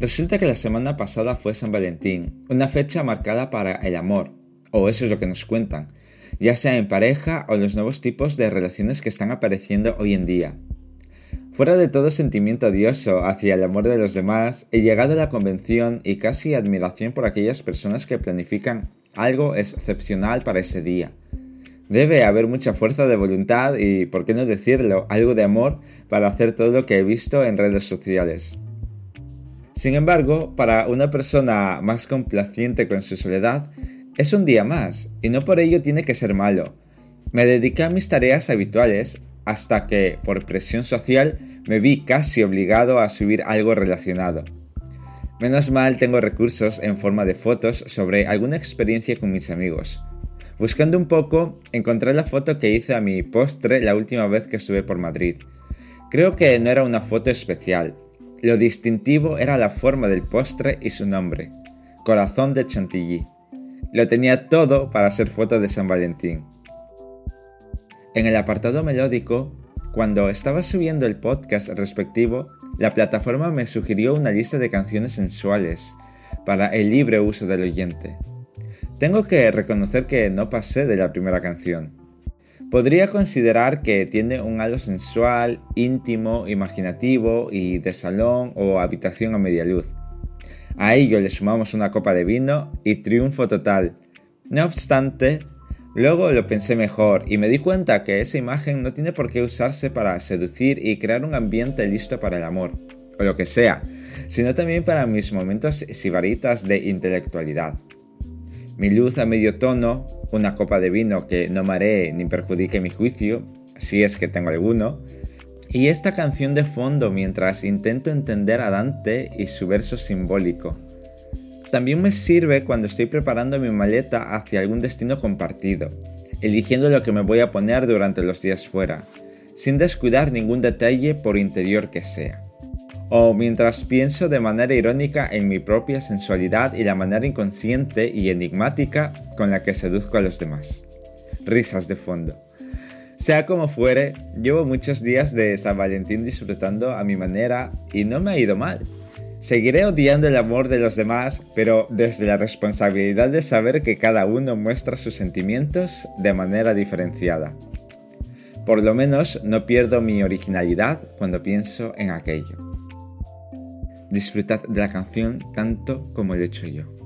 Resulta que la semana pasada fue San Valentín, una fecha marcada para el amor, o eso es lo que nos cuentan, ya sea en pareja o los nuevos tipos de relaciones que están apareciendo hoy en día. Fuera de todo sentimiento odioso hacia el amor de los demás, he llegado a la convención y casi admiración por aquellas personas que planifican algo excepcional para ese día. Debe haber mucha fuerza de voluntad y, por qué no decirlo, algo de amor para hacer todo lo que he visto en redes sociales. Sin embargo, para una persona más complaciente con su soledad, es un día más, y no por ello tiene que ser malo. Me dediqué a mis tareas habituales hasta que, por presión social, me vi casi obligado a subir algo relacionado. Menos mal tengo recursos en forma de fotos sobre alguna experiencia con mis amigos. Buscando un poco, encontré la foto que hice a mi postre la última vez que estuve por Madrid. Creo que no era una foto especial, lo distintivo era la forma del postre y su nombre, Corazón de Chantilly. Lo tenía todo para ser foto de San Valentín. En el apartado melódico, cuando estaba subiendo el podcast respectivo, la plataforma me sugirió una lista de canciones sensuales para el libre uso del oyente. Tengo que reconocer que no pasé de la primera canción. Podría considerar que tiene un halo sensual, íntimo, imaginativo y de salón o habitación a media luz. A ello le sumamos una copa de vino y triunfo total. No obstante, luego lo pensé mejor y me di cuenta que esa imagen no tiene por qué usarse para seducir y crear un ambiente listo para el amor, o lo que sea, sino también para mis momentos sibaritas de intelectualidad mi luz a medio tono, una copa de vino que no maree ni perjudique mi juicio, si es que tengo alguno, y esta canción de fondo mientras intento entender a Dante y su verso simbólico. También me sirve cuando estoy preparando mi maleta hacia algún destino compartido, eligiendo lo que me voy a poner durante los días fuera, sin descuidar ningún detalle por interior que sea o mientras pienso de manera irónica en mi propia sensualidad y la manera inconsciente y enigmática con la que seduzco a los demás. Risas de fondo. Sea como fuere, llevo muchos días de San Valentín disfrutando a mi manera y no me ha ido mal. Seguiré odiando el amor de los demás, pero desde la responsabilidad de saber que cada uno muestra sus sentimientos de manera diferenciada. Por lo menos no pierdo mi originalidad cuando pienso en aquello. Disfrutad de la canción tanto como lo he hecho yo.